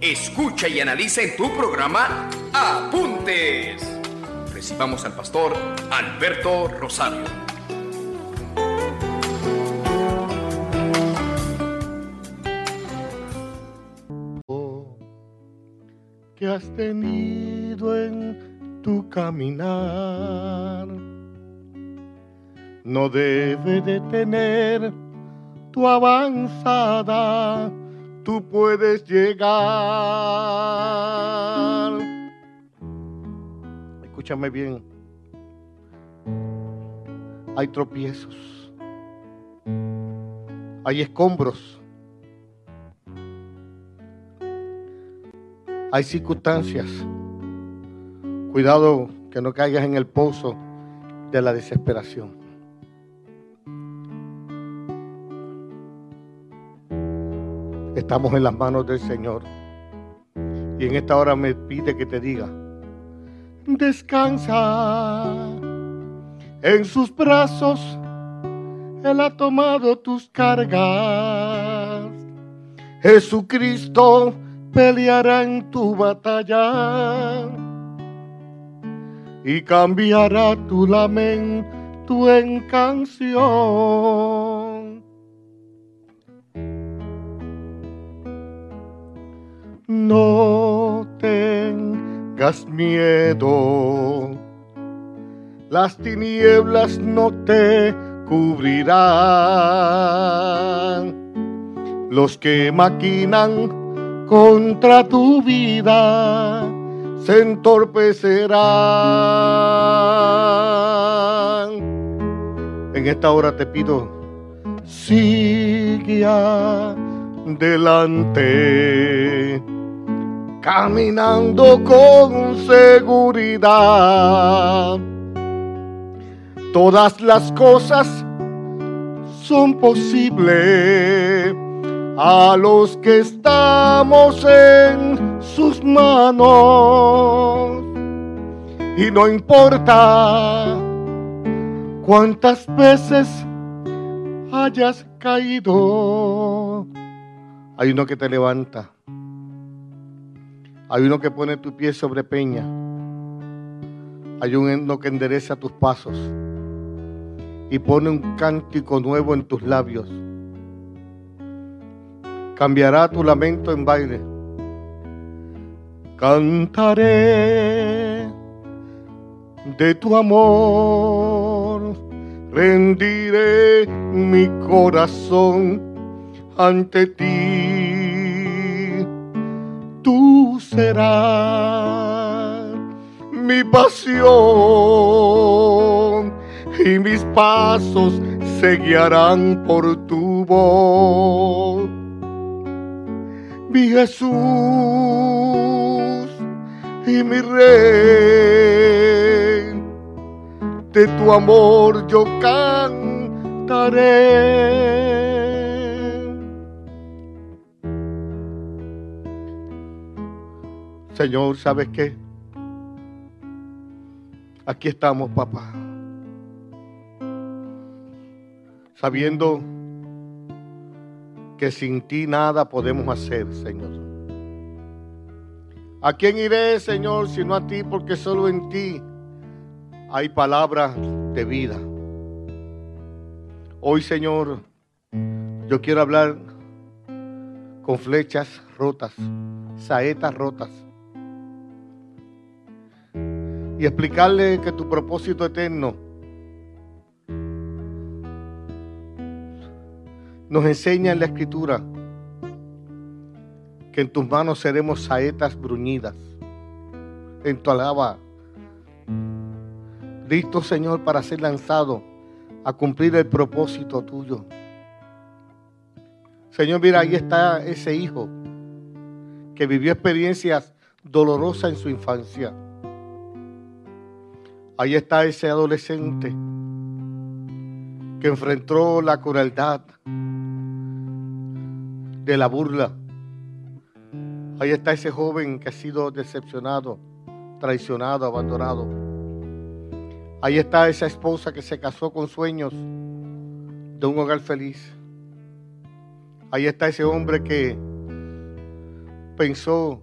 Escucha y analiza en tu programa Apuntes. Recibamos al pastor Alberto Rosario. que has tenido en tu caminar no debe detener tu avanzada, tú puedes llegar. Escúchame bien, hay tropiezos, hay escombros Hay circunstancias. Cuidado que no caigas en el pozo de la desesperación. Estamos en las manos del Señor. Y en esta hora me pide que te diga, descansa en sus brazos. Él ha tomado tus cargas. Jesucristo peleará en tu batalla y cambiará tu lamento en canción. No tengas miedo, las tinieblas no te cubrirán. Los que maquinan contra tu vida se entorpecerán. En esta hora te pido, sigue adelante, caminando con seguridad. Todas las cosas son posibles a los que estamos en sus manos. Y no importa cuántas veces hayas caído, hay uno que te levanta. Hay uno que pone tu pie sobre peña. Hay uno que endereza tus pasos y pone un cántico nuevo en tus labios cambiará tu lamento en baile. Cantaré de tu amor, rendiré mi corazón ante ti. Tú serás mi pasión y mis pasos se guiarán por tu voz mi Jesús y mi Rey. De tu amor yo cantaré. Señor, ¿sabes qué? Aquí estamos, papá. Sabiendo que sin ti nada podemos hacer, Señor. ¿A quién iré, Señor, sino a ti? Porque solo en ti hay palabras de vida. Hoy, Señor, yo quiero hablar con flechas rotas, saetas rotas. Y explicarle que tu propósito eterno Nos enseña en la escritura que en tus manos seremos saetas bruñidas. En tu alaba. Listo, Señor, para ser lanzado a cumplir el propósito tuyo. Señor, mira, ahí está ese hijo que vivió experiencias dolorosa en su infancia. Ahí está ese adolescente que enfrentó la crueldad de la burla. Ahí está ese joven que ha sido decepcionado, traicionado, abandonado. Ahí está esa esposa que se casó con sueños de un hogar feliz. Ahí está ese hombre que pensó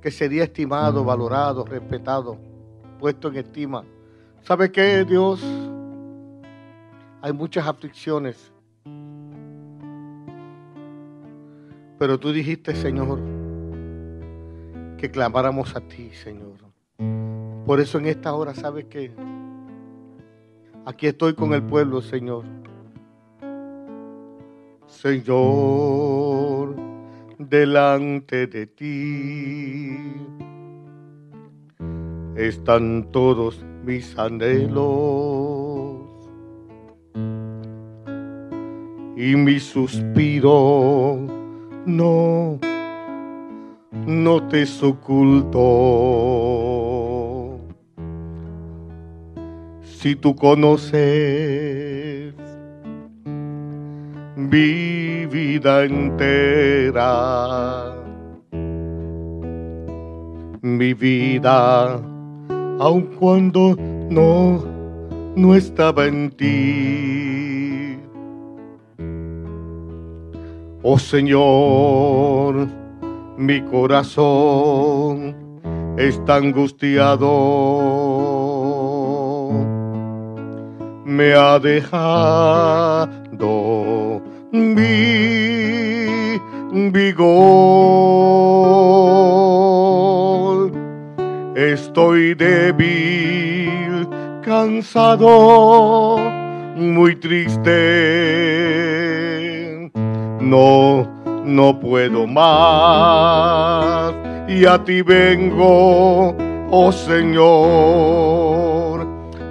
que sería estimado, valorado, respetado, puesto en estima. ¿Sabe qué, Dios? Hay muchas aflicciones. Pero tú dijiste, Señor, que clamáramos a ti, Señor. Por eso en esta hora, ¿sabes qué? Aquí estoy con el pueblo, Señor. Señor, delante de ti están todos mis anhelos y mi suspiro no, no te oculto. Si tú conoces mi vida entera, mi vida aun cuando no, no estaba en ti. Oh Señor, mi corazón está angustiado. Me ha dejado mi vigor Estoy débil, cansado, muy triste. No, no puedo más. Y a ti vengo, oh Señor,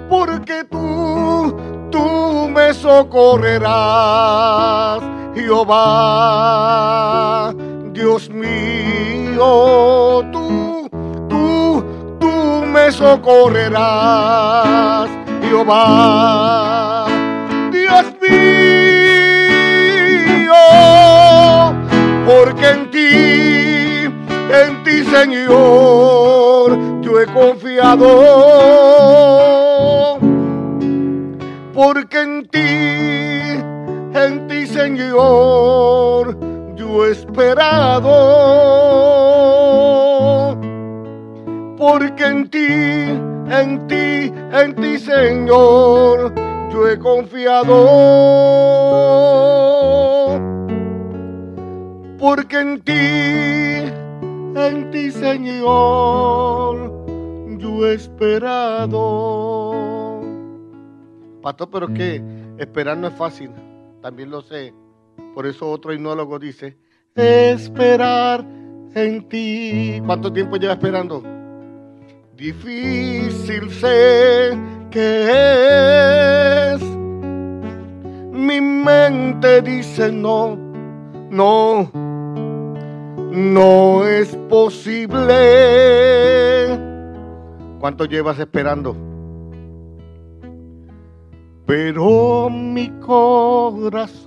porque tú, tú me socorrerás, Jehová, Dios mío, tú me socorrerás, Jehová, Dios mío, porque en ti, en ti, Señor, yo he confiado, Pero que esperar no es fácil, también lo sé. Por eso otro hipnólogo dice, esperar en ti. ¿Cuánto tiempo lleva esperando? difícil sé que es. Mi mente dice no, no, no es posible. ¿Cuánto llevas esperando? Pero mi corazón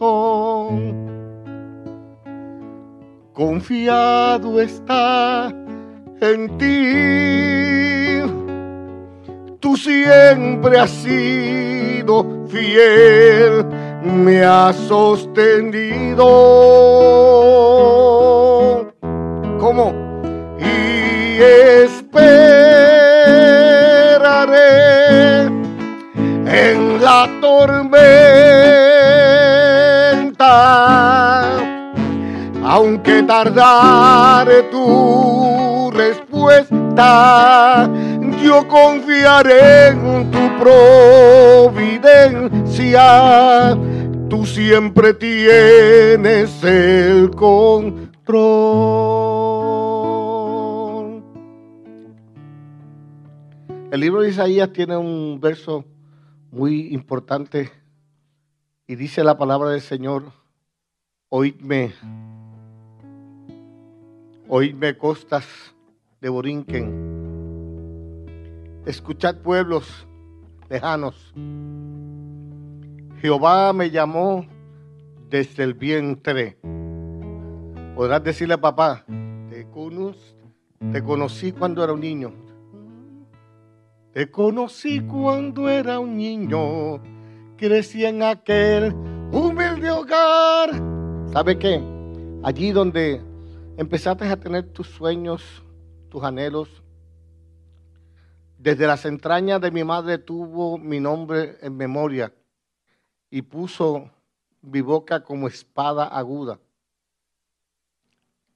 confiado está en ti. Tú siempre has sido fiel, me has sostenido. ¿Cómo? Y esperaré la tormenta, aunque tardare tu respuesta. Yo confiaré en tu providencia. Tú siempre tienes el control. El libro de Isaías tiene un verso muy importante y dice la palabra del Señor, oídme, oídme costas de Borinquen. Escuchad pueblos lejanos. Jehová me llamó desde el vientre. Podrás decirle a papá, te, te conocí cuando era un niño. Te conocí cuando era un niño. Crecí en aquel humilde hogar. ¿Sabe qué? Allí donde empezaste a tener tus sueños, tus anhelos. Desde las entrañas de mi madre tuvo mi nombre en memoria y puso mi boca como espada aguda.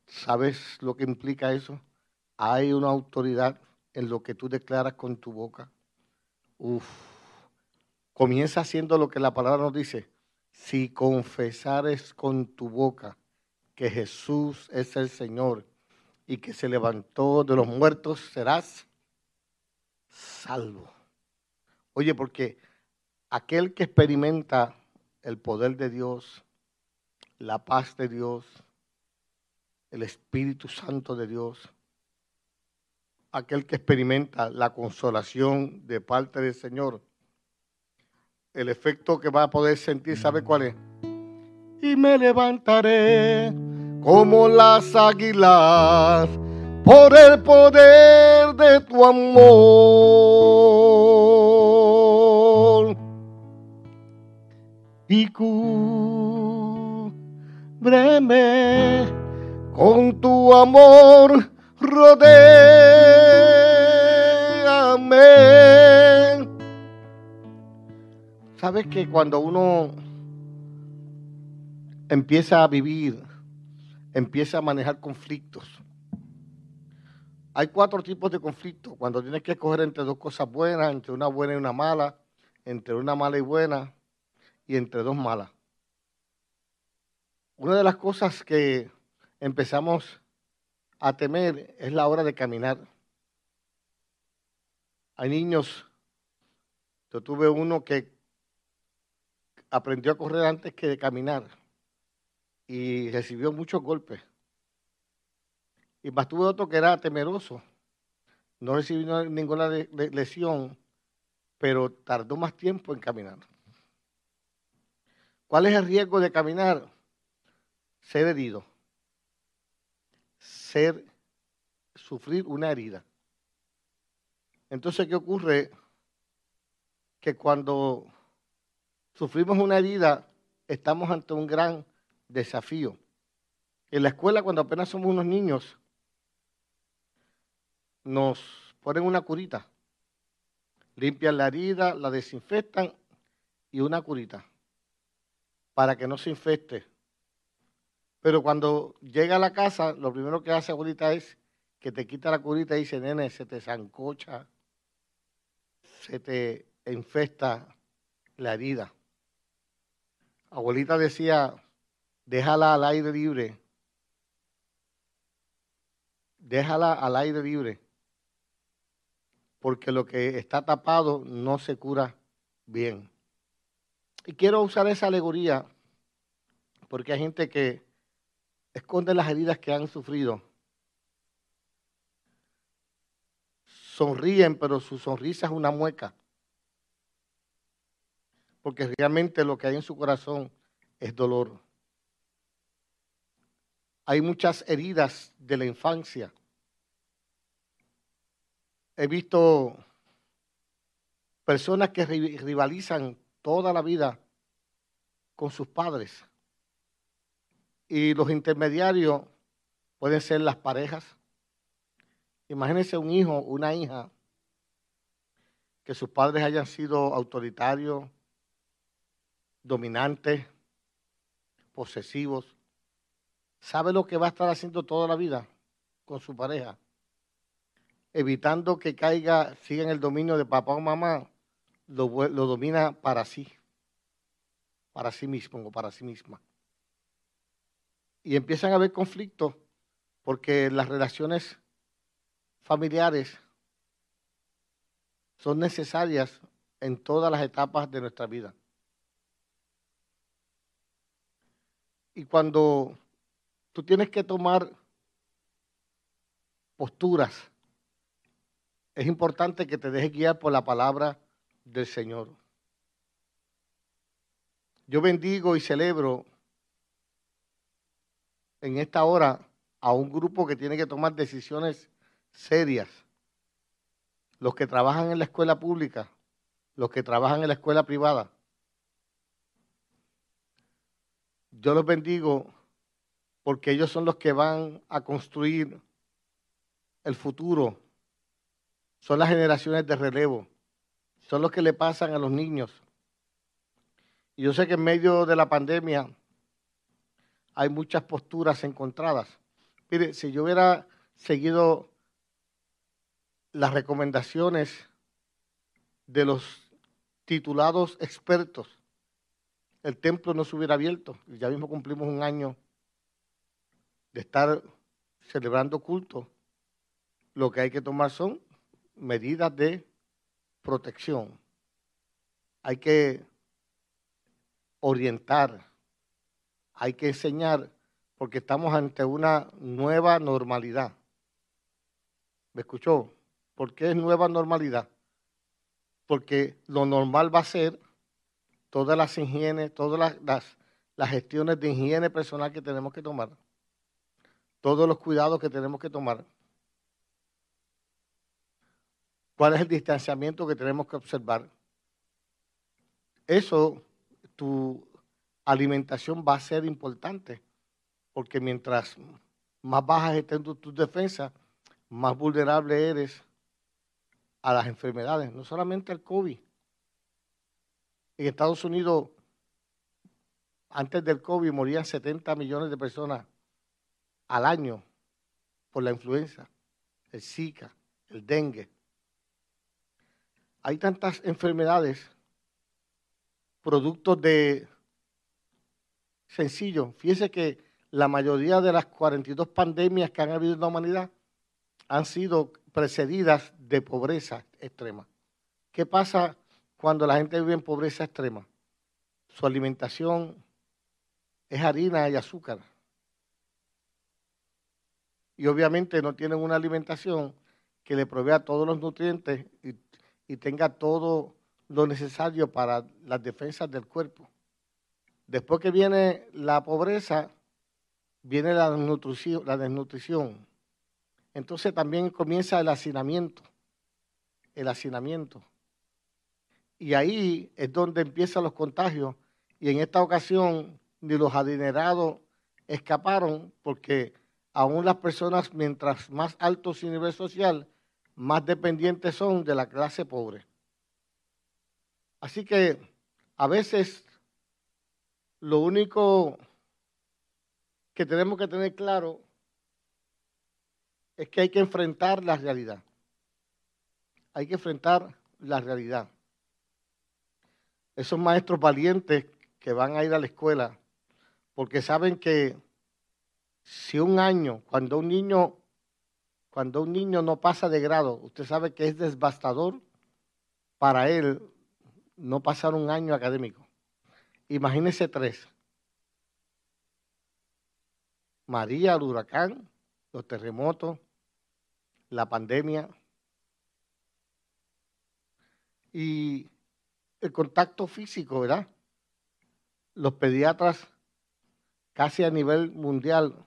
¿Sabes lo que implica eso? Hay una autoridad en lo que tú declaras con tu boca. Uf. Comienza haciendo lo que la palabra nos dice. Si confesares con tu boca que Jesús es el Señor y que se levantó de los muertos, serás salvo. Oye, porque aquel que experimenta el poder de Dios, la paz de Dios, el Espíritu Santo de Dios, aquel que experimenta la consolación de parte del Señor, el efecto que va a poder sentir, ¿sabe cuál es? Y me levantaré como las águilas por el poder de tu amor. Cuando uno empieza a vivir empieza a manejar conflictos. Hay cuatro tipos de conflictos. Cuando tienes que escoger entre dos cosas buenas, entre una buena y una mala, entre una mala y buena, y entre dos malas. Una de las cosas que empezamos a temer es la hora de caminar. Hay niños, yo tuve uno que aprendió a correr antes que de caminar y recibió muchos golpes. Y más tuve otro que era temeroso. No recibió ninguna lesión, pero tardó más tiempo en caminar. ¿Cuál es el riesgo de caminar? Ser herido. Ser, sufrir una herida. Entonces, ¿qué ocurre? Que cuando sufrimos una herida, estamos ante un gran desafío. En la escuela, cuando apenas somos unos niños, nos ponen una curita, limpian la herida, la desinfectan y una curita para que no se infecte. Pero cuando llega a la casa, lo primero que hace abuelita es que te quita la curita y dice, nene, se te zancocha, se te infesta la herida. Abuelita decía, déjala al aire libre. Déjala al aire libre. Porque lo que está tapado no se cura bien. Y quiero usar esa alegoría porque hay gente que esconde las heridas que han sufrido. Sonríen, pero su sonrisa es una mueca. Porque realmente lo que hay en su corazón es dolor. Hay muchas heridas de la infancia. He visto personas que rivalizan toda la vida con sus padres. Y los intermediarios pueden ser las parejas. Imagínense un hijo, una hija, que sus padres hayan sido autoritarios, dominantes, posesivos. ¿Sabe lo que va a estar haciendo toda la vida con su pareja? Evitando que caiga, siga en el dominio de papá o mamá, lo, domina para sí, para sí mismo o para sí misma. Y empiezan a haber conflictos porque las relaciones familiares son necesarias en todas las etapas de nuestra vida. Y cuando Tú tienes que tomar posturas es importante que te dejes guiar por la palabra del Señor. Yo bendigo y celebro en esta hora a un grupo que tiene que tomar decisiones serias. Los que trabajan en la escuela pública, los que trabajan en la escuela privada. Yo los bendigo porque ellos son los que van a construir el futuro son las generaciones de relevo, son los que le pasan a los niños. Y yo sé que en medio de la pandemia hay muchas posturas encontradas. Mire, si yo hubiera seguido las recomendaciones de los titulados expertos, el templo no se hubiera abierto. Ya mismo cumplimos un año de estar celebrando culto. Lo que hay que tomar son medidas de protección. Hay que orientar, hay que enseñar, porque estamos ante una nueva normalidad. ¿Me escuchó? ¿Por qué es nueva normalidad? Porque lo normal va a ser todas las higienes, todas las, las, gestiones de higiene personal que tenemos que tomar, todos los cuidados que tenemos que tomar cuál es el distanciamiento que tenemos que observar. Eso, tu alimentación va a ser importante, porque mientras más bajas estén tus defensas, más vulnerable eres a las enfermedades, no solamente al COVID. En Estados Unidos, antes del COVID, morían 70 millones de personas al año por la influenza, el Zika, el dengue hay tantas enfermedades, productos de sencillo. Fíjese que la mayoría de las 42 pandemias que han habido en la humanidad han sido precedidas de pobreza extrema. ¿Qué pasa cuando la gente vive en pobreza extrema? Su alimentación es harina y azúcar. Y obviamente no tienen una alimentación que le provea todos los nutrientes y tenga todo lo necesario para las defensas del cuerpo. Después que viene la pobreza, viene la desnutrición, la desnutrición. Entonces también comienza el hacinamiento, el hacinamiento. Y ahí es donde empiezan los contagios. Y en esta ocasión ni los adinerados escaparon porque aún las personas, mientras más alto su nivel social, más dependientes son de la clase pobre. Así que a veces lo único que tenemos que tener claro es que hay que enfrentar la realidad. Hay que enfrentar la realidad. Esos maestros valientes que van a ir a la escuela, porque saben que si un año, cuando un niño cuando un niño no pasa de grado, usted sabe que es devastador para él no pasar un año académico. Imagínese tres. María, el huracán, los terremotos, la pandemia y el contacto físico, ¿verdad? Los pediatras casi a nivel mundial,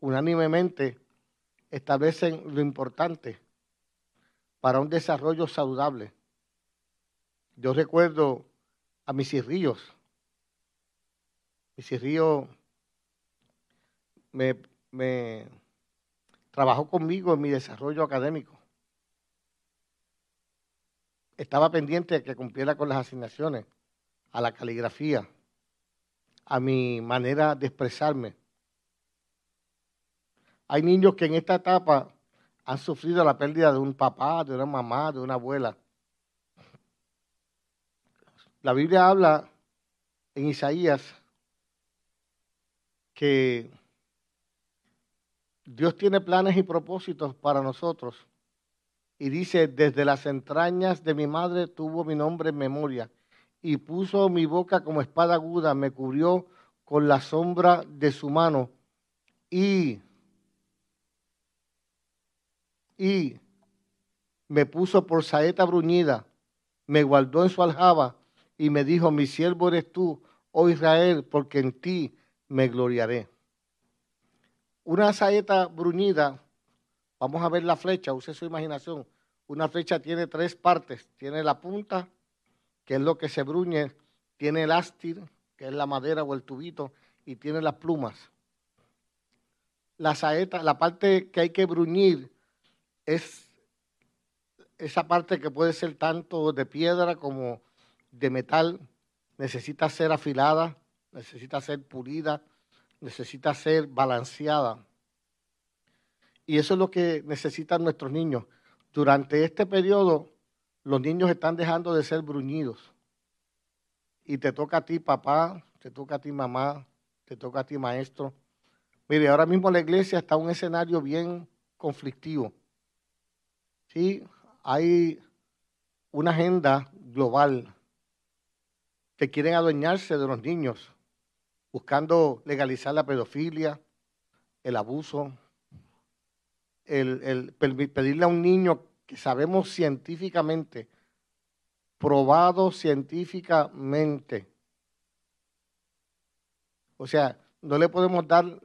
unánimemente, establecen lo importante para un desarrollo saludable. Yo recuerdo a mis Ríos. Mis Ríos me, me trabajó conmigo en mi desarrollo académico. Estaba pendiente de que cumpliera con las asignaciones, a la caligrafía, a mi manera de expresarme. Hay niños que en esta etapa han sufrido la pérdida de un papá, de una mamá, de una abuela. La Biblia habla en Isaías que Dios tiene planes y propósitos para nosotros. Y dice, desde las entrañas de mi madre tuvo mi nombre en memoria y puso mi boca como espada aguda, me cubrió con la sombra de su mano y y me puso por saeta bruñida, me guardó en su aljaba y me dijo, mi siervo eres tú, oh Israel, porque en ti me gloriaré. Una saeta bruñida, vamos a ver la flecha, use su imaginación. Una flecha tiene tres partes, tiene la punta, que es lo que se bruñe, tiene el ástir, que es la madera o el tubito, y tiene las plumas. La saeta, la parte que hay que bruñir es esa parte que puede ser tanto de piedra como de metal, necesita ser afilada, necesita ser pulida, necesita ser balanceada. Y eso es lo que necesitan nuestros niños. Durante este periodo, los niños están dejando de ser bruñidos. Y te toca a ti, papá, te toca a ti, mamá, te toca a ti, maestro. Mire, ahora mismo la iglesia está en un escenario bien conflictivo. Sí, hay una agenda global que quieren adueñarse de los niños, buscando legalizar la pedofilia, el abuso, el, pedirle a un niño que sabemos científicamente, probado científicamente. O sea, no le podemos dar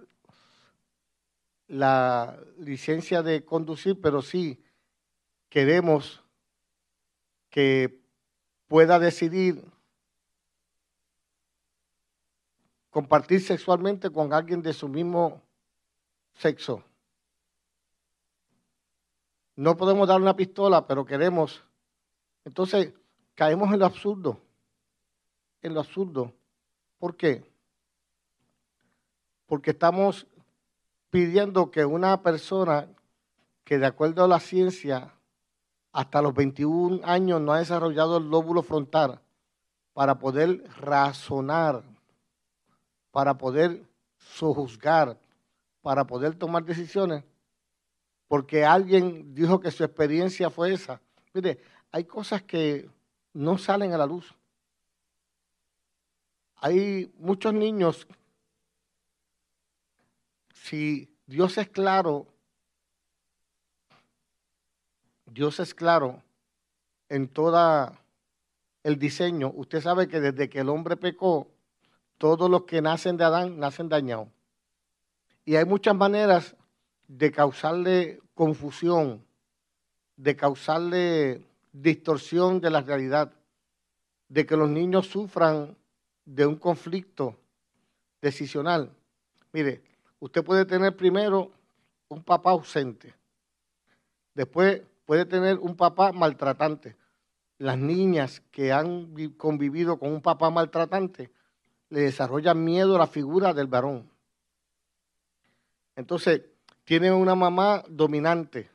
la licencia de conducir, pero sí queremos que pueda decidir compartir sexualmente con alguien de su mismo sexo. No podemos dar una pistola, pero queremos. Entonces, caemos en lo absurdo. En lo absurdo. ¿Por qué? Porque estamos pidiendo que una persona que de acuerdo a la ciencia hasta los 21 años no ha desarrollado el lóbulo frontal para poder razonar, para poder sojuzgar, para poder tomar decisiones, porque alguien dijo que su experiencia fue esa. Mire, hay cosas que no salen a la luz. Hay muchos niños, si Dios es claro Dios es claro en todo el diseño. Usted sabe que desde que el hombre pecó, todos los que nacen de Adán nacen dañados. Y hay muchas maneras de causarle confusión, de causarle distorsión de la realidad, de que los niños sufran de un conflicto decisional. Mire, usted puede tener primero un papá ausente, después puede tener un papá maltratante. Las niñas que han convivido con un papá maltratante le desarrollan miedo a la figura del varón. Entonces, tienen una mamá dominante.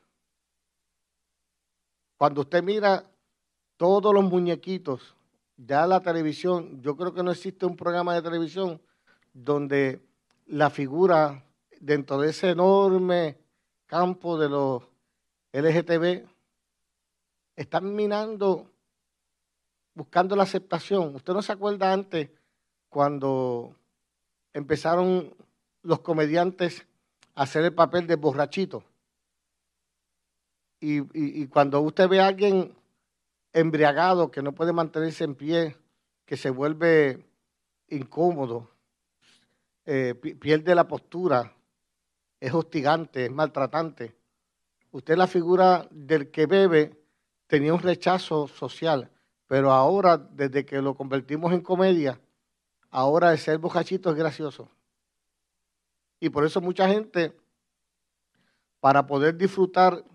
Cuando usted mira todos los muñequitos, ya la televisión, yo creo que no existe un programa de televisión donde la figura dentro de ese enorme campo de los LGTB están minando, buscando la aceptación. ¿Usted no se acuerda antes cuando empezaron los comediantes hacer el papel de borrachito? Y, cuando usted ve a alguien embriagado que no puede mantenerse en pie, que se vuelve incómodo, eh, pierde la postura, es hostigante, es maltratante usted la figura del que bebe tenía un rechazo social, pero ahora, desde que lo convertimos en comedia, ahora el ser bojachito es gracioso. Y por eso mucha gente, para poder disfrutar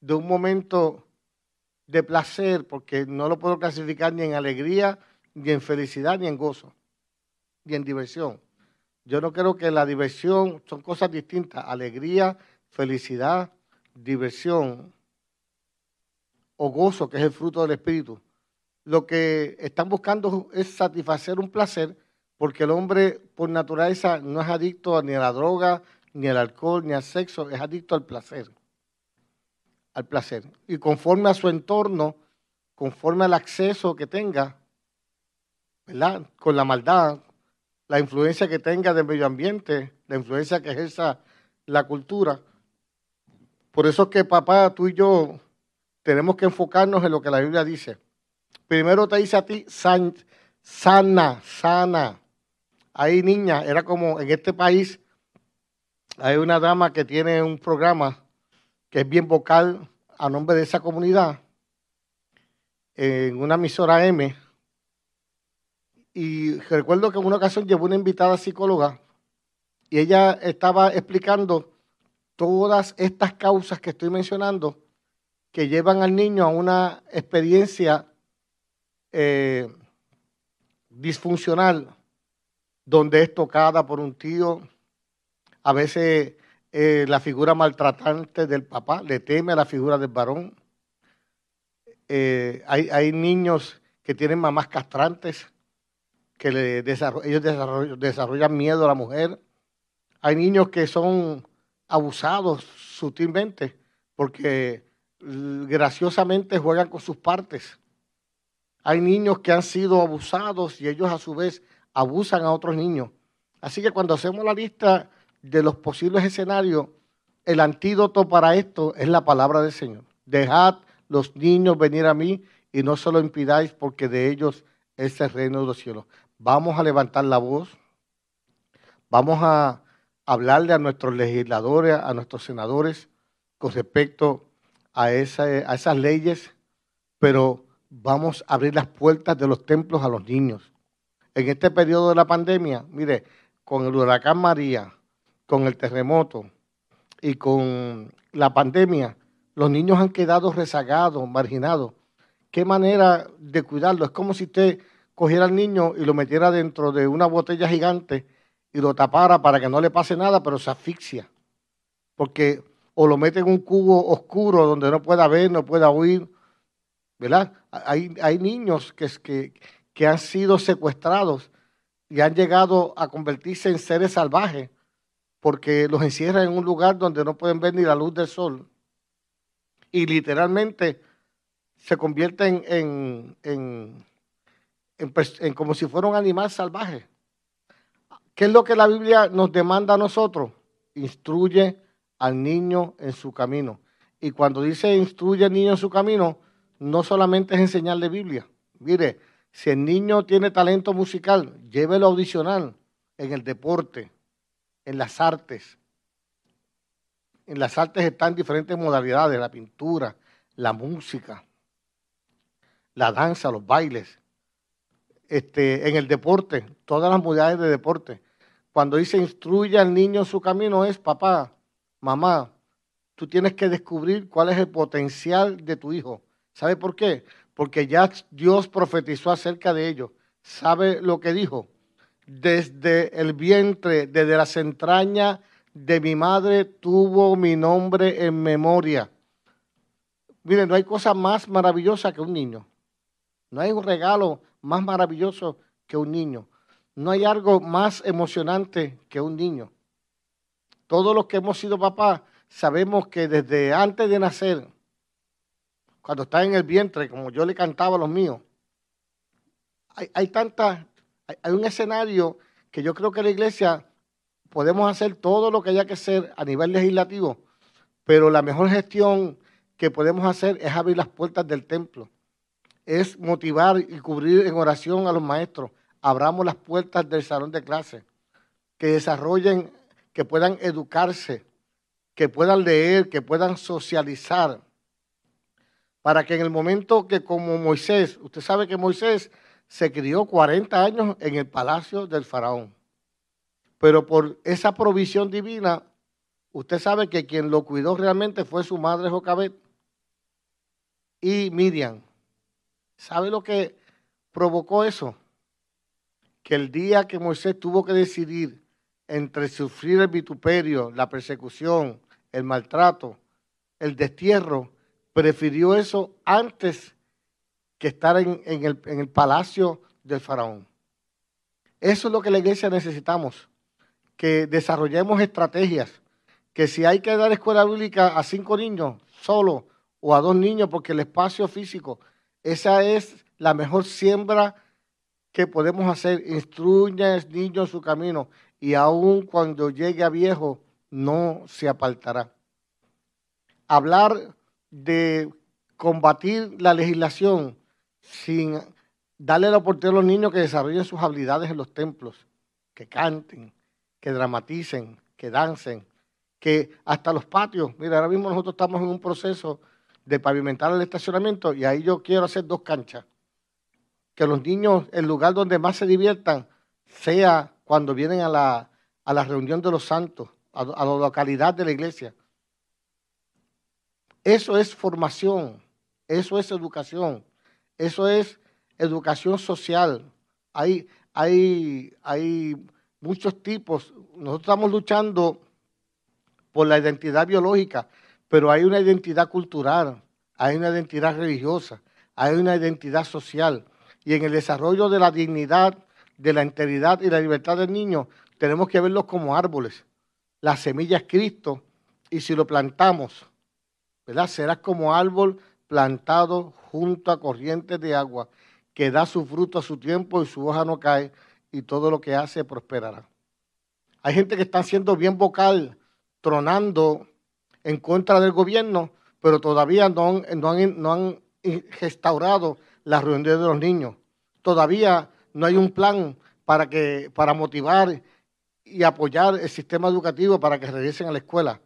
de un momento de placer, porque no lo puedo clasificar ni en alegría, ni en felicidad, ni en gozo, ni en diversión. Yo no creo que la diversión son cosas distintas. Alegría, felicidad, diversión o gozo, que es el fruto del Espíritu. Lo que están buscando es satisfacer un placer, porque el hombre por naturaleza no es adicto ni a la droga, ni al alcohol, ni al sexo, es adicto al placer. Al placer. Y conforme a su entorno, conforme al acceso que tenga, ¿verdad? Con la maldad, la influencia que tenga del medio ambiente, la influencia que ejerza la cultura, por eso es que papá, tú y yo tenemos que enfocarnos en lo que la Biblia dice. Primero te dice a ti, sana, sana. Ahí niña, era como en este país, hay una dama que tiene un programa que es bien vocal a nombre de esa comunidad, en una emisora M. Y recuerdo que en una ocasión llevó una invitada psicóloga y ella estaba explicando todas estas causas que estoy mencionando que llevan al niño a una experiencia eh, disfuncional, donde es tocada por un tío, a veces eh, la figura maltratante del papá le teme a la figura del varón. Eh, hay, niños que tienen mamás castrantes, que ellos desarrollan miedo a la mujer. Hay niños que son abusados sutilmente porque graciosamente juegan con sus partes. Hay niños que han sido abusados y ellos a su vez abusan a otros niños. Así que cuando hacemos la lista de los posibles escenarios, el antídoto para esto es la palabra del Señor. Dejad los niños venir a mí y no solo impidáis porque de ellos es el reino de los cielos. Vamos a levantar la voz, vamos a hablarle a nuestros legisladores, a nuestros senadores con respecto a, esa, a esas leyes, pero vamos a abrir las puertas de los templos a los niños. En este periodo de la pandemia, mire, con el huracán María, con el terremoto y con la pandemia, los niños han quedado rezagados, marginados. ¿Qué manera de cuidarlo? Es como si usted cogiera al niño y lo metiera dentro de una botella gigante y lo tapara para que no le pase nada, pero se asfixia. Porque o lo mete en un cubo oscuro donde no pueda ver, no pueda oír, ¿verdad? Hay, hay niños que, que, que han sido secuestrados y han llegado a convertirse en seres salvajes porque los encierran en un lugar donde no pueden ver ni la luz del sol. Y literalmente se convierten en, en, en, como si fuera un animal salvaje. ¿Qué es lo que la Biblia nos demanda a nosotros? Instruye al niño en su camino. Y cuando dice instruye al niño en su camino, no solamente es enseñarle Biblia. Mire, si el niño tiene talento musical, llévelo audicional en el deporte, en las artes. En las artes están diferentes modalidades, la pintura, la música, la danza, los bailes. Este, en el deporte, todas las modalidades de deporte. Cuando dice instruye al niño en su camino es, papá, mamá, tú tienes que descubrir cuál es el potencial de tu hijo. ¿Sabe por qué? Porque ya Dios profetizó acerca de ello. ¿Sabe lo que dijo? Desde el vientre, desde las entrañas de mi madre, tuvo mi nombre en memoria. Miren, no hay cosa más maravillosa que un niño. No hay un regalo más maravilloso que un niño. No hay algo más emocionante que un niño. Todos los que hemos sido papás sabemos que desde antes de nacer, cuando está en el vientre, como yo le cantaba a los míos, hay, hay tanta, hay, un escenario que yo creo que la iglesia podemos hacer todo lo que haya que hacer a nivel legislativo, pero la mejor gestión que podemos hacer es abrir las puertas del templo, es motivar y cubrir en oración a los maestros, abramos las puertas del salón de clase, que desarrollen, que puedan educarse, que puedan leer, que puedan socializar, para que en el momento que como Moisés, usted sabe que Moisés se crió 40 años en el palacio del faraón, pero por esa provisión divina, usted sabe que quien lo cuidó realmente fue su madre Jocabet y Miriam. ¿Sabe lo que provocó eso? que el día que Moisés tuvo que decidir entre sufrir el vituperio, la persecución, el maltrato, el destierro, prefirió eso antes que estar en, el, palacio del faraón. Eso es lo que la iglesia necesitamos, que desarrollemos estrategias, que si hay que dar escuela bíblica a cinco niños solo o a dos niños, porque el espacio físico, esa es la mejor siembra que podemos hacer, instruye al niño en su camino y aun cuando llegue a viejo no se apartará. Hablar de combatir la legislación sin darle la oportunidad a los niños que desarrollen sus habilidades en los templos, que canten, que dramaticen, que dancen, que hasta los patios, mira, ahora mismo nosotros estamos en un proceso de pavimentar el estacionamiento y ahí yo quiero hacer dos canchas. Que los niños, el lugar donde más se diviertan, sea cuando vienen a la, a la reunión de los santos, a, a la localidad de la iglesia. Eso es formación, eso es educación, eso es educación social. Hay, hay, hay muchos tipos. Nosotros estamos luchando por la identidad biológica, pero hay una identidad cultural, hay una identidad religiosa, hay una identidad social. Y en el desarrollo de la dignidad, de la integridad y la libertad del niño, tenemos que verlos como árboles. La semilla es Cristo, y si lo plantamos, ¿verdad? Será como árbol plantado junto a corrientes de agua, que da su fruto a su tiempo y su hoja no cae, y todo lo que hace prosperará. Hay gente que está siendo bien vocal, tronando en contra del gobierno, pero todavía no han, restaurado las reuniones de los niños. Todavía no hay un plan para, que, para motivar y apoyar el sistema educativo para que regresen a la escuela.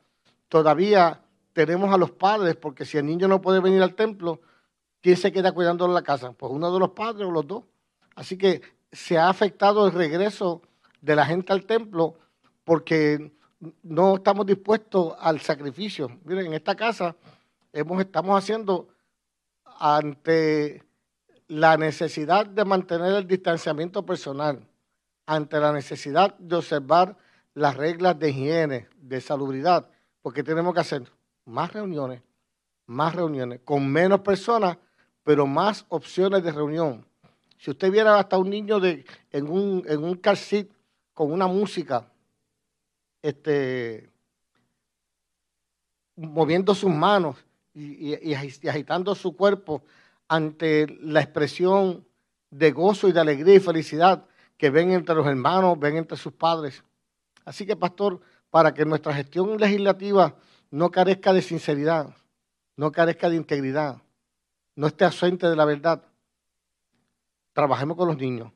Todavía tenemos a los padres, porque si el niño no puede venir al templo, ¿quién se queda cuidando en la casa? Pues uno de los padres o los dos. Así que se ha afectado el regreso de la gente al templo porque no estamos dispuestos al sacrificio. Miren, en esta casa hemos, estamos haciendo ante la necesidad de mantener el distanciamiento personal, ante la necesidad de observar las reglas de higiene, de salubridad, porque tenemos que hacer más reuniones, más reuniones, con menos personas, pero más opciones de reunión. Si usted viera hasta un niño de, en un, en un con una música, este, moviendo sus manos y, y, agitando su cuerpo ante la expresión de gozo y de alegría y felicidad que ven entre los hermanos, ven entre sus padres. Así que, pastor, para que nuestra gestión legislativa no carezca de sinceridad, no carezca de integridad, no esté ausente de la verdad, trabajemos con los niños.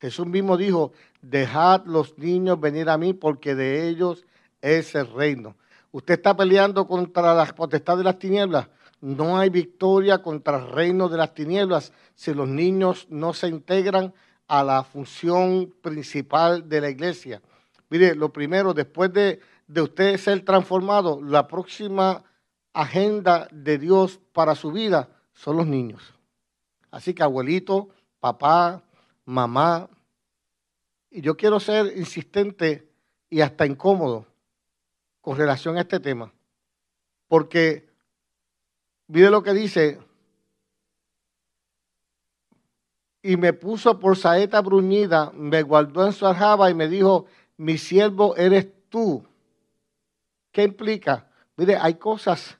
Jesús mismo dijo, dejad los niños venir a mí porque de ellos es el reino. Usted está peleando contra la potestad de las tinieblas. No hay victoria contra el reino de las tinieblas si los niños no se integran a la función principal de la iglesia. Mire, lo primero, después de, de usted ser transformado, la próxima agenda de Dios para su vida son los niños. Así que abuelito, papá, mamá. Y yo quiero ser insistente y hasta incómodo con relación a este tema. Porque, mire lo que dice, y me puso por saeta bruñida, me guardó en su aljaba y me dijo, mi siervo eres tú. ¿Qué implica? Mire, hay cosas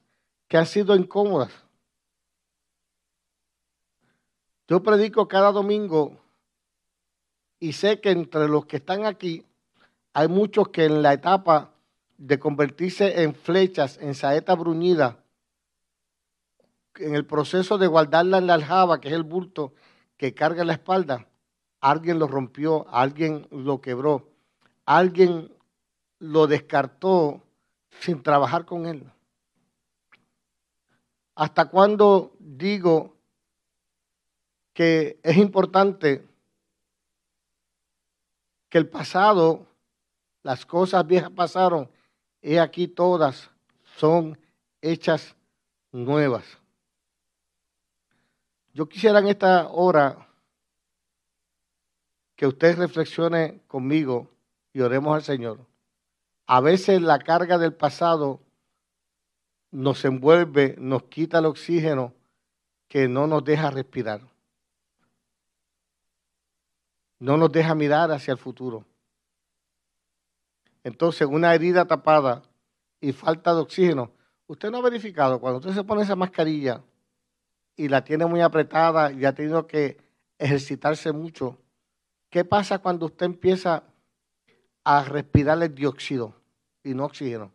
que han sido incómodas. Yo predico cada domingo y sé que entre los que están aquí hay muchos que en la etapa de convertirse en flechas, en saeta bruñida, en el proceso de guardarla en la aljaba, que es el bulto que carga la espalda, alguien lo rompió, alguien lo quebró, alguien lo descartó sin trabajar con él. ¿Hasta cuándo digo que es importante que el pasado, las cosas viejas pasaron, y aquí todas son hechas nuevas. Yo quisiera en esta hora que usted reflexione conmigo y oremos al Señor. A veces la carga del pasado nos envuelve, nos quita el oxígeno que no nos deja respirar no nos deja mirar hacia el futuro. Entonces, una herida tapada y falta de oxígeno. Usted no ha verificado, cuando usted se pone esa mascarilla y la tiene muy apretada y ha tenido que ejercitarse mucho, ¿qué pasa cuando usted empieza a respirar el dióxido y no oxígeno?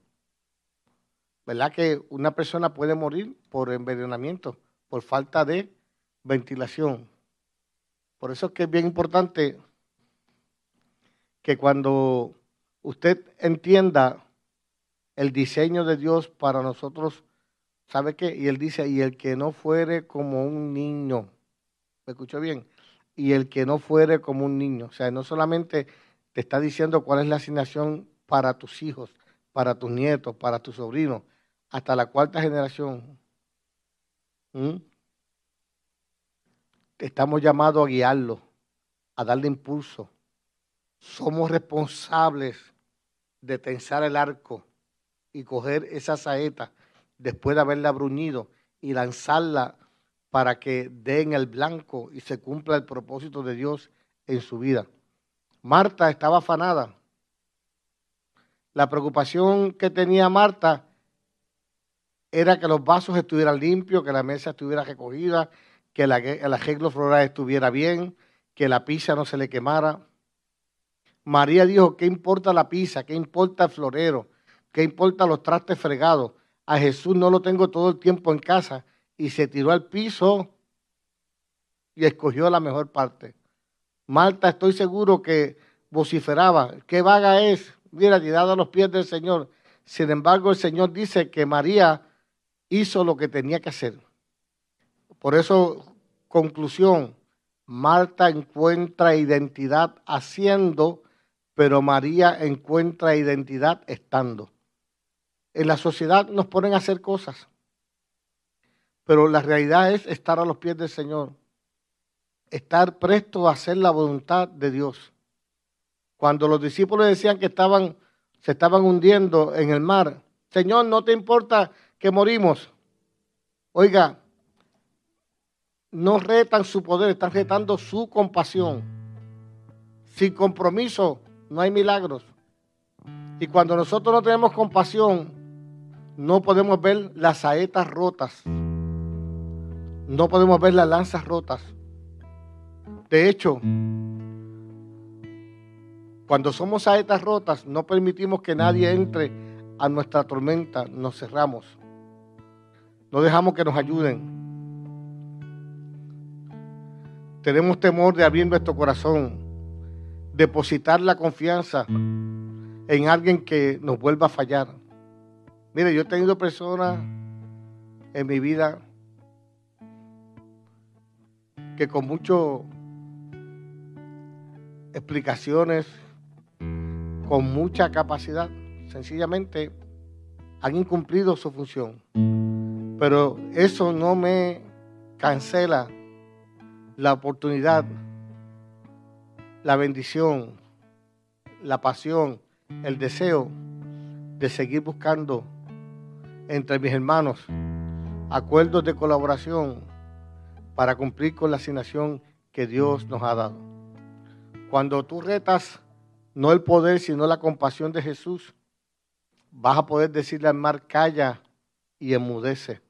¿Verdad que una persona puede morir por envenenamiento, por falta de ventilación. Por eso es que es bien importante que cuando usted entienda el diseño de Dios para nosotros, ¿sabe qué? Y él dice, y el que no fuere como un niño, ¿me escuchó bien? Y el que no fuere como un niño, o sea, no solamente te está diciendo cuál es la asignación para tus hijos, para tus nietos, para tus sobrinos, hasta la cuarta generación. ¿Mm? Estamos llamados a guiarlo, a darle impulso. Somos responsables de tensar el arco y coger esa saeta después de haberla bruñido y lanzarla para que dé en el blanco y se cumpla el propósito de Dios en su vida. Marta estaba afanada. La preocupación que tenía Marta era que los vasos estuvieran limpios, que la mesa estuviera recogida, que el arreglo floral estuviera bien, que la pizza no se le quemara. María dijo, ¿qué importa la pizza? ¿Qué importa el florero? ¿Qué importa los trastes fregados? A Jesús no lo tengo todo el tiempo en casa. Y se tiró al piso y escogió la mejor parte. Marta, estoy seguro que vociferaba, qué vaga es, mira, tirada a los pies del Señor. Sin embargo, el Señor dice que María hizo lo que tenía que hacer. Por eso, conclusión, Marta encuentra identidad haciendo, pero María encuentra identidad estando. En la sociedad nos ponen a hacer cosas, pero la realidad es estar a los pies del Señor, estar presto a hacer la voluntad de Dios. Cuando los discípulos decían que estaban, se estaban hundiendo en el mar, Señor, no te importa que morimos. Oiga, no retan su poder, están retando su compasión. Sin compromiso no hay milagros. Y cuando nosotros no tenemos compasión, no podemos ver las saetas rotas. No podemos ver las lanzas rotas. De hecho, cuando somos saetas rotas, no permitimos que nadie entre a nuestra tormenta, nos cerramos. No dejamos que nos ayuden. Tenemos temor de abrir nuestro corazón, depositar la confianza en alguien que nos vuelva a fallar. Mire, yo he tenido personas en mi vida que con muchas explicaciones, con mucha capacidad, sencillamente han incumplido su función. Pero eso no me cancela la oportunidad, la bendición, la pasión, el deseo de seguir buscando entre mis hermanos acuerdos de colaboración para cumplir con la asignación que Dios nos ha dado. Cuando tú retas no el poder, sino la compasión de Jesús, vas a poder decirle al mar, calla y enmudece.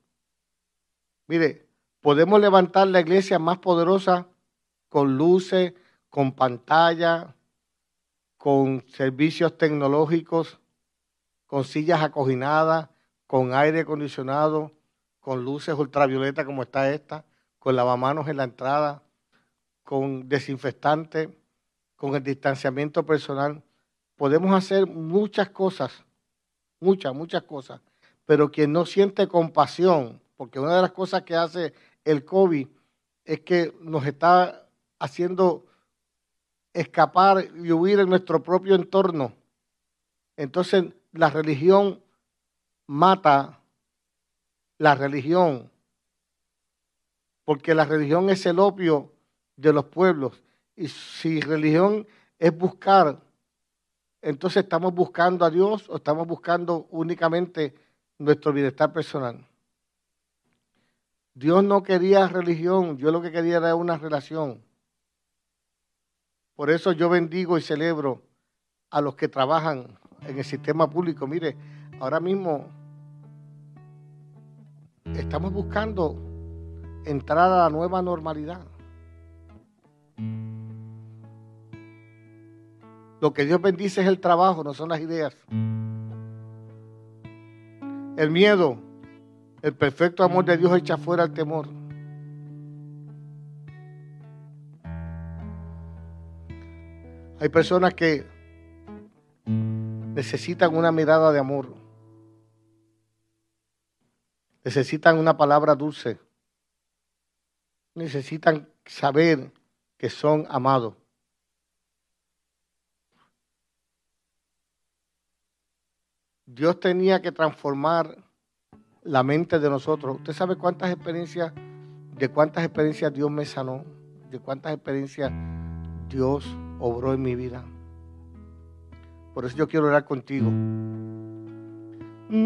Mire, podemos levantar la iglesia más poderosa con luces, con pantalla, con servicios tecnológicos, con sillas acoginadas, con aire acondicionado, con luces ultravioleta como está esta, con lavamanos en la entrada, con desinfectante, con el distanciamiento personal. Podemos hacer muchas cosas, muchas, muchas cosas, pero quien no siente compasión, porque una de las cosas que hace el COVID es que nos está haciendo escapar y huir en nuestro propio entorno. Entonces la religión mata la religión, porque la religión es el opio de los pueblos. Y si religión es buscar, entonces estamos buscando a Dios o estamos buscando únicamente nuestro bienestar personal. Dios no quería religión, yo lo que quería era una relación. Por eso yo bendigo y celebro a los que trabajan en el sistema público. Mire, ahora mismo estamos buscando entrar a la nueva normalidad. Lo que Dios bendice es el trabajo, no son las ideas. El miedo, el perfecto amor de Dios echa fuera el temor. Hay personas que necesitan una mirada de amor. Necesitan una palabra dulce. Necesitan saber que son amados. Dios tenía que transformar la mente de nosotros. ¿Usted sabe cuántas experiencias, de cuántas experiencias Dios me sanó? ¿De cuántas experiencias Dios obró en mi vida? Por eso yo quiero orar contigo.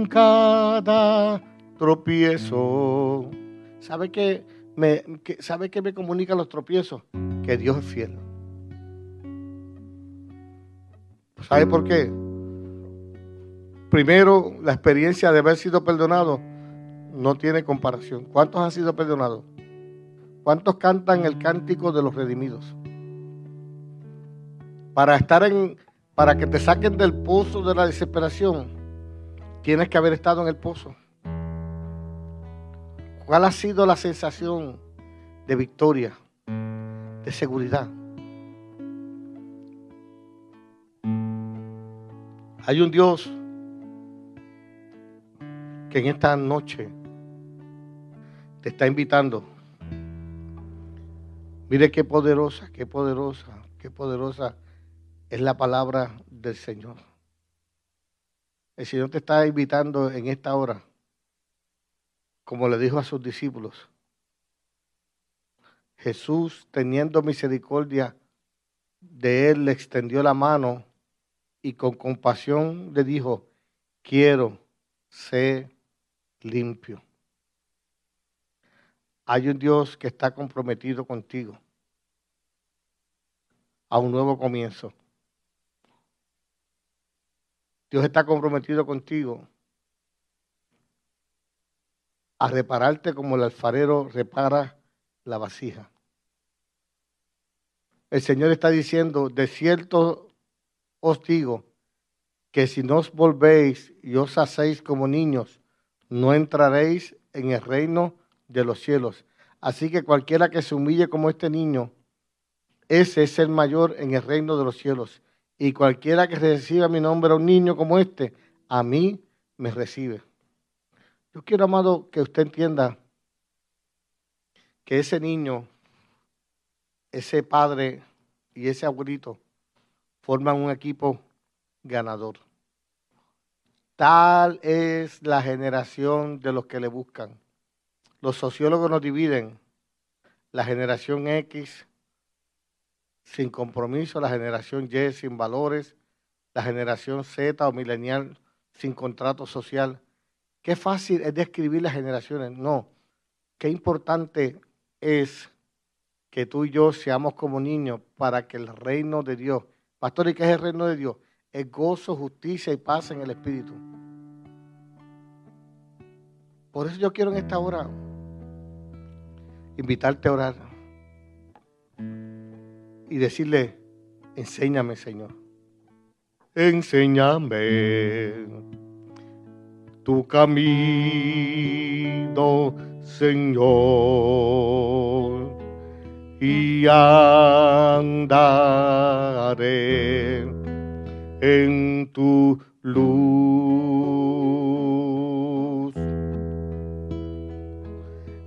Cada tropiezo. ¿Sabe qué me, ¿Sabe qué me comunica los tropiezos? Que Dios es fiel. ¿Sabe por qué? Primero, la experiencia de haber sido perdonado no tiene comparación. ¿Cuántos han sido perdonados? ¿Cuántos cantan el cántico de los redimidos? Para estar en, para que te saquen del pozo de la desesperación, tienes que haber estado en el pozo. ¿Cuál ha sido la sensación de victoria, de seguridad? Hay un Dios que en esta noche te está invitando. Mire qué poderosa, qué poderosa, qué poderosa es la palabra del Señor. El Señor te está invitando en esta hora como le dijo a sus discípulos. Jesús, teniendo misericordia de él, le extendió la mano y con compasión le dijo, quiero ser limpio. Hay un Dios que está comprometido contigo a un nuevo comienzo. Dios está comprometido contigo a repararte como el alfarero repara la vasija. El Señor está diciendo, de cierto os digo, que si no os volvéis y os hacéis como niños, no entraréis en el reino de los cielos. Así que cualquiera que se humille como este niño, ese es el mayor en el reino de los cielos. Y cualquiera que reciba mi nombre a un niño como este, a mí me recibe. Yo quiero, amado, que usted entienda que ese niño, ese padre y ese abuelito forman un equipo ganador. Tal es la generación de los que le buscan. Los sociólogos nos dividen. La generación X sin compromiso, la generación Y sin valores, la generación Z o milenial sin contrato social. Qué fácil es describir las generaciones. No. Qué importante es que tú y yo seamos como niños para que el reino de Dios, pastor, ¿y qué es el reino de Dios? Es gozo, justicia y paz en el Espíritu. Por eso yo quiero en esta hora invitarte a orar y decirle, enséñame Señor, enséñame tu camino, Señor, y andaré en tu luz.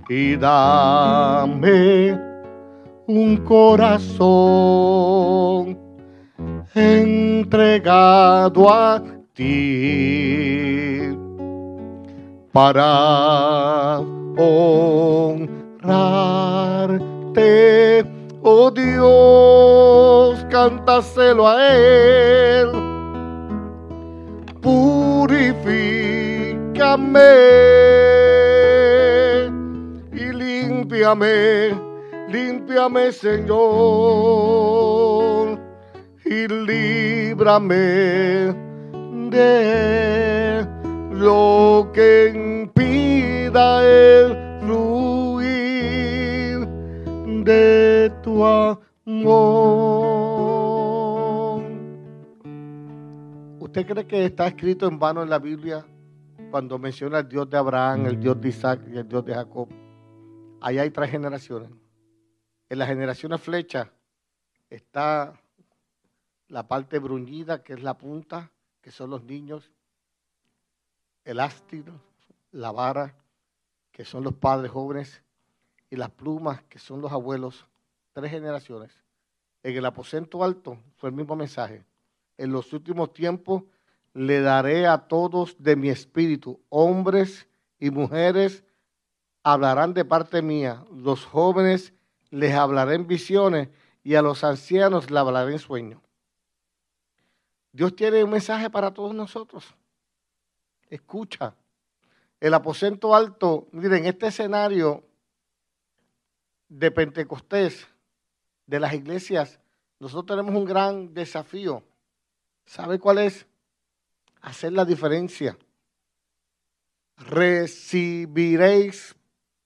Y dame un corazón entregado a ti para honrarte, oh Dios, cántaselo a Él, purifícame y límpiame, límpiame Señor, y líbrame de lo que impida el fluir de tu amor. ¿Usted cree que está escrito en vano en la Biblia cuando menciona el Dios de Abraham, el Dios de Isaac y el Dios de Jacob? Ahí hay tres generaciones. En la generación flecha está la parte bruñida, que es la punta, que son los niños, el ástido, la vara, que son los padres jóvenes, y las plumas, que son los abuelos, tres generaciones. En el aposento alto fue el mismo mensaje. En los últimos tiempos le daré a todos de mi espíritu, hombres y mujeres hablarán de parte mía, los jóvenes les hablaré en visiones y a los ancianos le hablaré en sueños. Dios tiene un mensaje para todos nosotros. Escucha. El aposento alto, miren, este escenario de Pentecostés, de las iglesias, nosotros tenemos un gran desafío. ¿Sabe cuál es? Hacer la diferencia. Recibiréis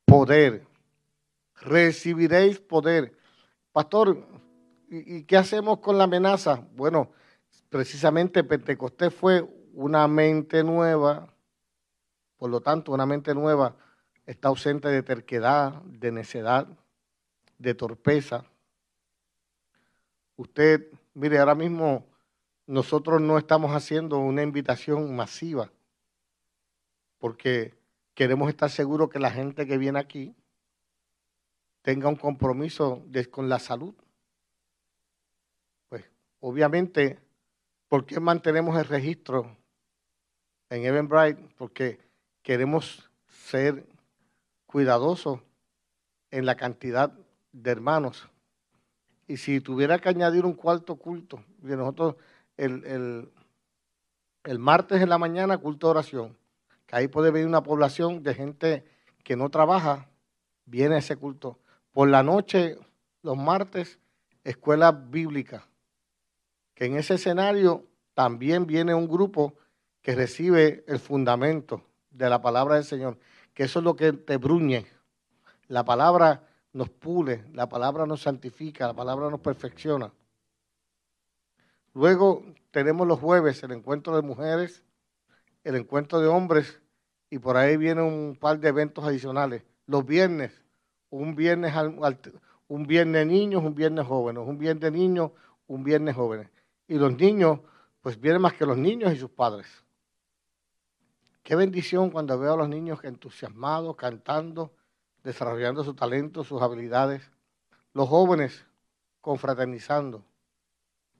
poder. Recibiréis poder. Pastor, ¿y, qué hacemos con la amenaza? Bueno, precisamente Pentecostés fue una mente nueva, por lo tanto, una mente nueva está ausente de terquedad, de necedad, de torpeza. Usted, mire, ahora mismo nosotros no estamos haciendo una invitación masiva, porque queremos estar seguros que la gente que viene aquí tenga un compromiso con la salud. Pues obviamente, ¿por qué mantenemos el registro en Eventbrite? Porque queremos ser cuidadosos en la cantidad de hermanos. Y si tuviera que añadir un cuarto culto, de nosotros el, el, el martes en la mañana culto de oración, que ahí puede venir una población de gente que no trabaja, viene ese culto. Por la noche, los martes, escuela bíblica, que en ese escenario también viene un grupo que recibe el fundamento de la palabra del Señor, que eso es lo que te bruñe. La palabra nos pule, la palabra nos santifica, la palabra nos perfecciona. Luego tenemos los jueves el encuentro de mujeres, el encuentro de hombres y por ahí viene un par de eventos adicionales. Los viernes un viernes, un viernes niños, un viernes jóvenes, un viernes niños, un viernes jóvenes. Y los niños, pues vienen más que los niños y sus padres. Qué bendición cuando veo a los niños entusiasmados, cantando, desarrollando su talento, sus habilidades. Los jóvenes confraternizando.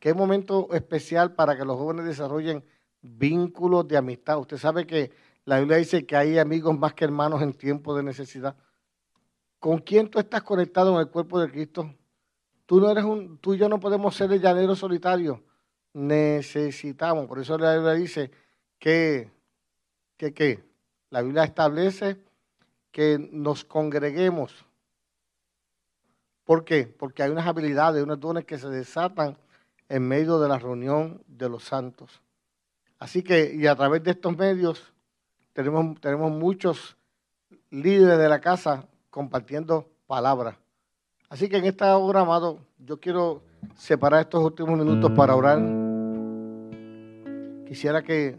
Qué momento especial para que los jóvenes desarrollen vínculos de amistad. Usted sabe que la Biblia dice que hay amigos más que hermanos en tiempo de necesidad. ¿Con quién tú estás conectado en el cuerpo de Cristo? Tú, no eres un, tú y yo no podemos ser el llanero solitario. Necesitamos. Por eso la Biblia dice que, que, que la Biblia establece que nos congreguemos. ¿Por qué? Porque hay unas habilidades, unos dones que se desatan en medio de la reunión de los santos. Así que, y a través de estos medios, tenemos, tenemos muchos líderes de la casa compartiendo palabras. Así que en esta hora, amado, yo quiero separar estos últimos minutos para orar. Quisiera que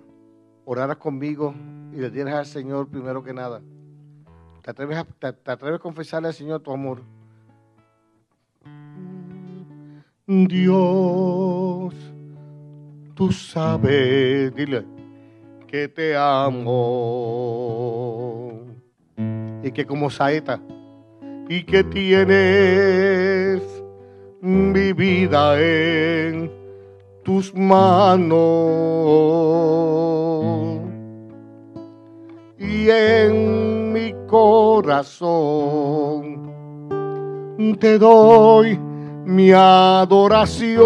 oraras conmigo y le dieras al Señor primero que nada. ¿Te atreves, a, te atreves a confesarle al Señor tu amor? Dios, tú sabes, dile, que te amo. Y que como saeta y que tienes mi vida en tus manos. Y en mi corazón te doy mi adoración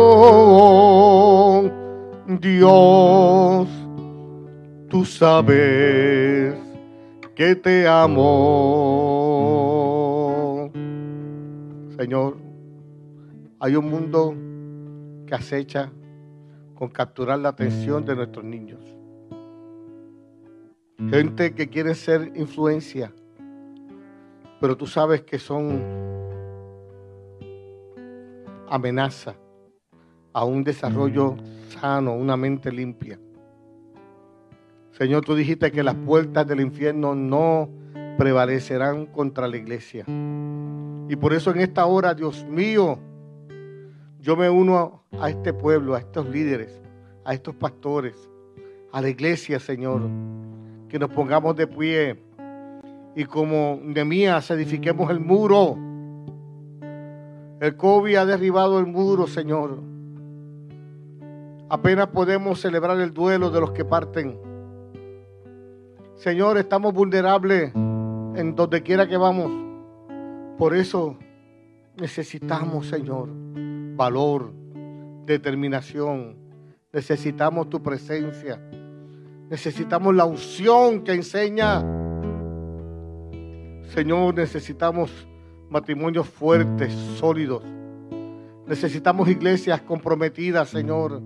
Dios tú sabes que te amo. Señor, hay un mundo que acecha con capturar la atención de nuestros niños. Gente que quiere ser influencia, pero tú sabes que son amenaza a un desarrollo sano, una mente limpia. Señor, tú dijiste que las puertas del infierno no prevalecerán contra la iglesia. Y por eso en esta hora, Dios mío, Yo me uno a este pueblo, a estos líderes, a estos pastores, a la iglesia, Señor, que nos pongamos de pie y como Nemías edifiquemos el muro. El COVID ha derribado el muro, Señor. Apenas podemos celebrar el duelo de los que parten. Señor, estamos vulnerables en donde quiera que vamos. Por eso necesitamos, Señor, valor, determinación. Necesitamos tu presencia. Necesitamos la unción que enseña. Señor, necesitamos matrimonios fuertes, sólidos. Necesitamos iglesias comprometidas, Señor.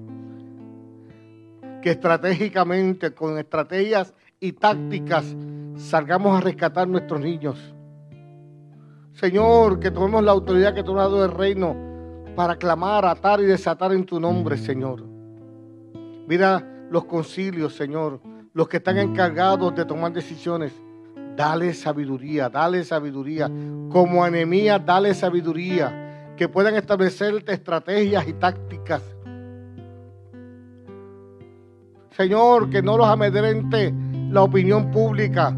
Que estratégicamente, con estrategias y tácticas, salgamos a rescatar nuestros niños. Señor, que tomemos la autoridad que tú has dado del reino para clamar, atar y desatar en tu nombre, Señor. Mira los concilios, Señor, los que están encargados de tomar decisiones. Dale sabiduría, dale sabiduría. Como anemía, dale sabiduría. Que puedan establecer estrategias y tácticas. Señor, que no los amedrente la opinión pública.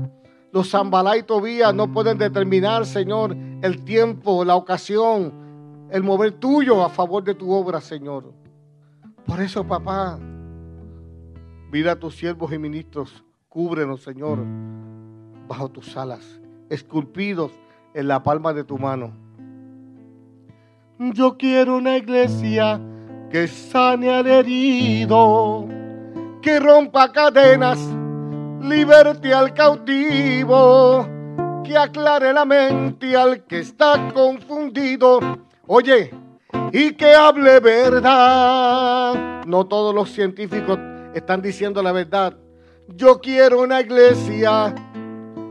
Los Zambalá y Tobías no pueden determinar, Señor, el tiempo, la ocasión, el mover tuyo a favor de tu obra, Señor. Por eso, papá, mira a tus siervos y ministros, cúbrenos, Señor, bajo tus alas, esculpidos en la palma de tu mano. Yo quiero una iglesia que sane al herido, que rompa cadenas liberte al cautivo, que aclare la mente al que está confundido. Oye, y que hable verdad. No todos los científicos están diciendo la verdad. Yo quiero una iglesia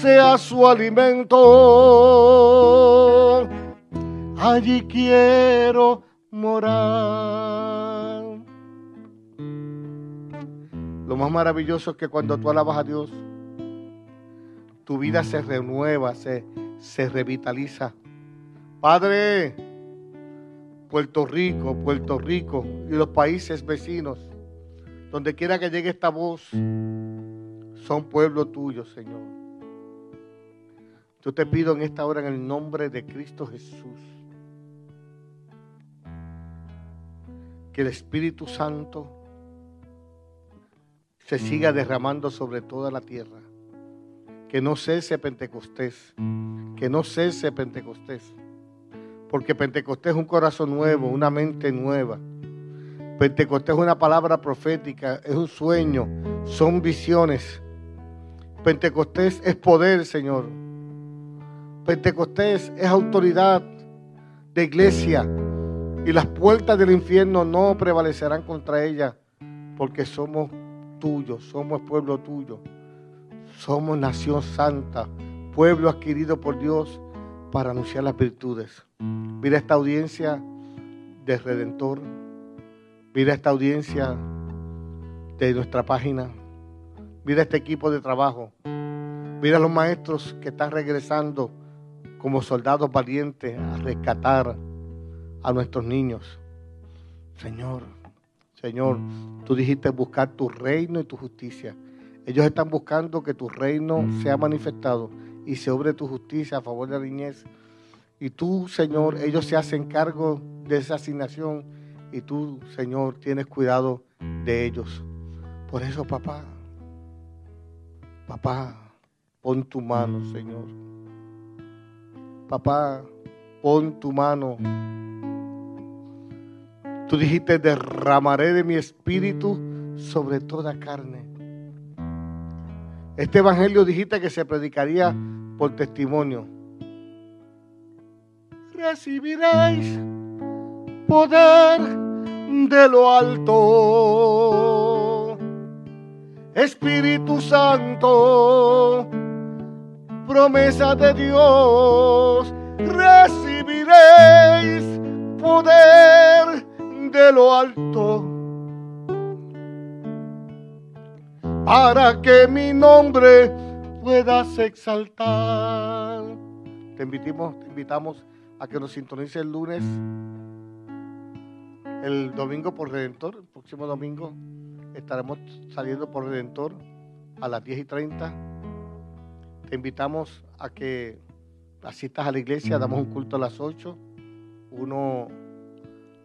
sea su alimento. Allí quiero morar. Lo más maravilloso es que cuando tú alabas a Dios, tu vida se renueva, se, se revitaliza. Padre, Puerto Rico, Puerto Rico y los países vecinos, donde quiera que llegue esta voz, son pueblo tuyo, Señor. Yo te pido en esta hora en el nombre de Cristo Jesús que el Espíritu Santo se siga derramando sobre toda la tierra. Que no cese Pentecostés. Que no cese Pentecostés. Porque Pentecostés es un corazón nuevo, una mente nueva. Pentecostés es una palabra profética, es un sueño, son visiones. Pentecostés es poder, Señor. Pentecostés es autoridad de iglesia. Y las puertas del infierno no prevalecerán contra ella, porque somos tuyo, somos pueblo tuyo, somos nación santa, pueblo adquirido por Dios para anunciar las virtudes. Mira esta audiencia de Redentor, mira esta audiencia de nuestra página, mira este equipo de trabajo, mira los maestros que están regresando como soldados valientes a rescatar a nuestros niños. Señor, Señor, tú dijiste buscar tu reino y tu justicia. Ellos están buscando que tu reino sea manifestado y se obre tu justicia a favor de la niñez. Y tú, Señor, ellos se hacen cargo de esa asignación y tú, Señor, tienes cuidado de ellos. Por eso, papá, papá, pon tu mano, Señor. Papá, pon tu mano Tú dijiste, derramaré de mi espíritu sobre toda carne. Este evangelio dijiste que se predicaría por testimonio. Recibiréis poder de lo alto. Espíritu Santo, promesa de Dios, recibiréis poder de lo alto. Para que mi nombre puedas exaltar. Te invitamos, te invitamos a que nos sintonice el lunes, el domingo por Redentor, el próximo domingo estaremos saliendo por Redentor a las 10 y 30. Te invitamos a que asistas a la iglesia, damos un culto a las 8, uno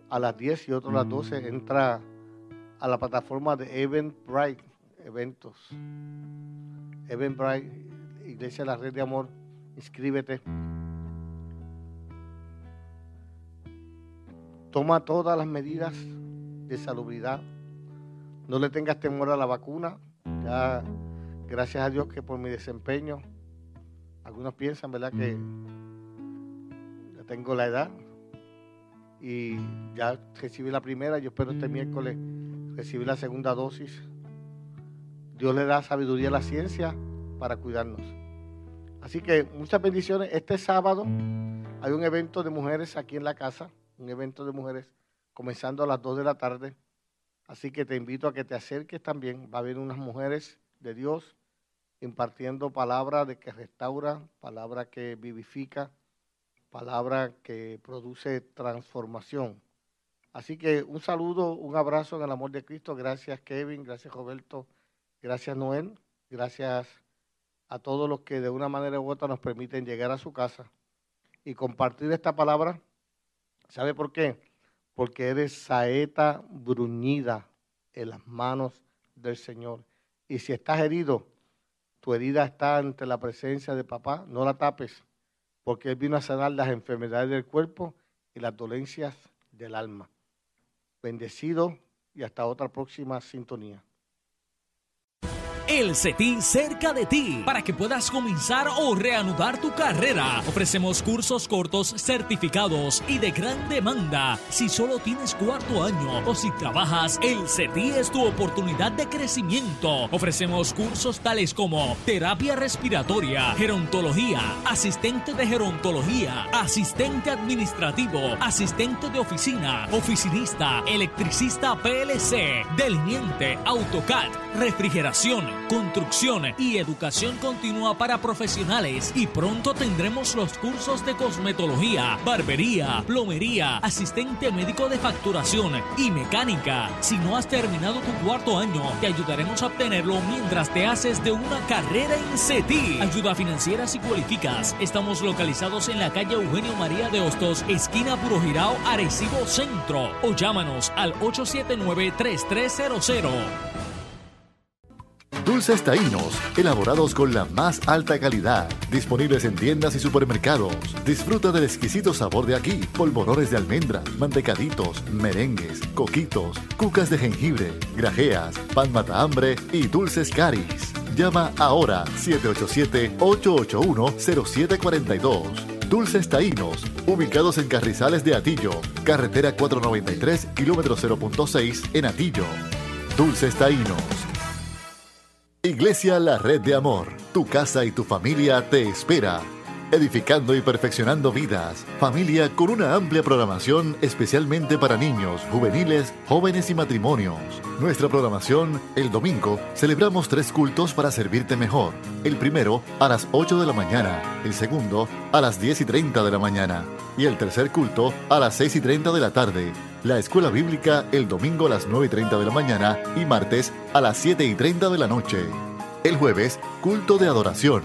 a las 10 y otro a las 12. Entra a la plataforma de Eventbrite, eventos. Eventbrite, Iglesia de la Red de Amor, inscríbete. Toma todas las medidas de salubridad. No le tengas temor a la vacuna. Ya, gracias a Dios que por mi desempeño, algunos piensan, ¿verdad?, que ya tengo la edad y ya recibí la primera. Yo espero este miércoles recibir la segunda dosis. Dios le da sabiduría a la ciencia para cuidarnos. Así que muchas bendiciones. Este sábado hay un evento de mujeres aquí en la casa un evento de mujeres comenzando a las 2 de la tarde. Así que te invito a que te acerques también. Va a haber unas mujeres de Dios impartiendo palabra de que restaura, palabra que vivifica, palabra que produce transformación. Así que un saludo, un abrazo en el amor de Cristo. Gracias Kevin, gracias Roberto, gracias Noel, gracias a todos los que de una manera u otra nos permiten llegar a su casa y compartir esta palabra ¿Sabe por qué? Porque eres saeta bruñida en las manos del Señor. Y si estás herido, tu herida está ante la presencia de papá, no la tapes, porque Él vino a sanar las enfermedades del cuerpo y las dolencias del alma. Bendecido y hasta otra próxima sintonía. El CETI cerca de ti para que puedas comenzar o reanudar tu carrera. Ofrecemos cursos cortos certificados y de gran demanda. Si solo tienes cuarto año o si trabajas, el CETI es tu oportunidad de crecimiento. Ofrecemos cursos tales como terapia respiratoria, gerontología, asistente de gerontología, asistente administrativo, asistente de oficina, oficinista, electricista PLC, delineante, AutoCAD, refrigeración construcción y educación continua para profesionales y pronto tendremos los cursos de cosmetología, barbería, plomería, asistente médico de facturación y mecánica. Si no has terminado tu cuarto año, te ayudaremos a obtenerlo mientras te haces de una carrera en CETI. Ayuda financiera si cualificas. Estamos localizados en la calle Eugenio María de Hostos, esquina Puro Girao, Arecibo Centro. O llámanos al 879 3300. Dulces taínos, elaborados con la más alta calidad, disponibles en tiendas y supermercados. Disfruta del exquisito sabor de aquí, polvorones de almendra, mantecaditos, merengues, coquitos, cucas de jengibre, grajeas, pan mata hambre y dulces caris. Llama ahora 787-881-0742. Dulces Taínos, ubicados en Carrizales de Atillo, carretera 493, kilómetro 0.6 en Atillo. Dulces Taínos Iglesia La Red de Amor, tu casa y tu familia te espera. Edificando y perfeccionando vidas, familia con una amplia programación especialmente para niños, juveniles, jóvenes y matrimonios. Nuestra programación, el domingo, celebramos tres cultos para servirte mejor. El primero a las 8 de la mañana, el segundo a las 10 y 30 de la mañana y el tercer culto a las 6 y 30 de la tarde la escuela bíblica el domingo a las 9 y 30 de la mañana y martes a las 7 y 30 de la noche. El jueves, culto de adoración.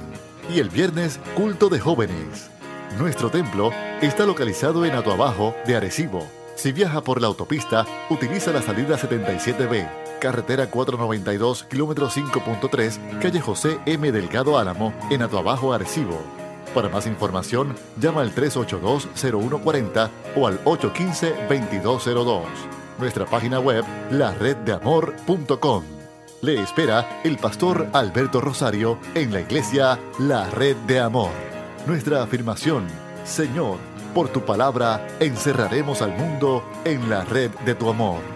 Y el viernes, culto de jóvenes. Nuestro templo está localizado en Atoabajo de Arecibo. Si viaja por la autopista, utiliza la salida 77B, carretera 492, kilómetro 5.3, calle José M. Delgado Álamo, en Atoabajo, Arecibo para más información, llama al 382-0140 o al 815-2202. Nuestra página web, lareddeamor.com. Le espera el pastor Alberto Rosario en la iglesia La Red de Amor. Nuestra afirmación, Señor, Por tu palabra encerraremos al mundo en la red de tu amor.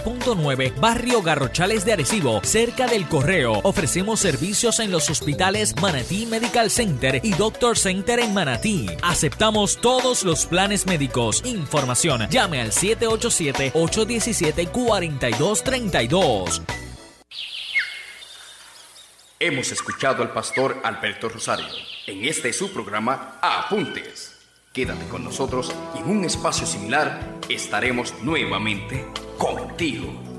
9, Barrio Garrochales de Arecibo, cerca del Correo. Ofrecemos servicios en los hospitales Manatí Medical Center y Doctor Center en Manatí. Aceptamos todos los planes médicos. Información, llame al 787-817-4232. Hemos escuchado al pastor Alberto Rosario. En este es su programa Apuntes. Quédate con nosotros y en un espacio similar estaremos nuevamente contigo.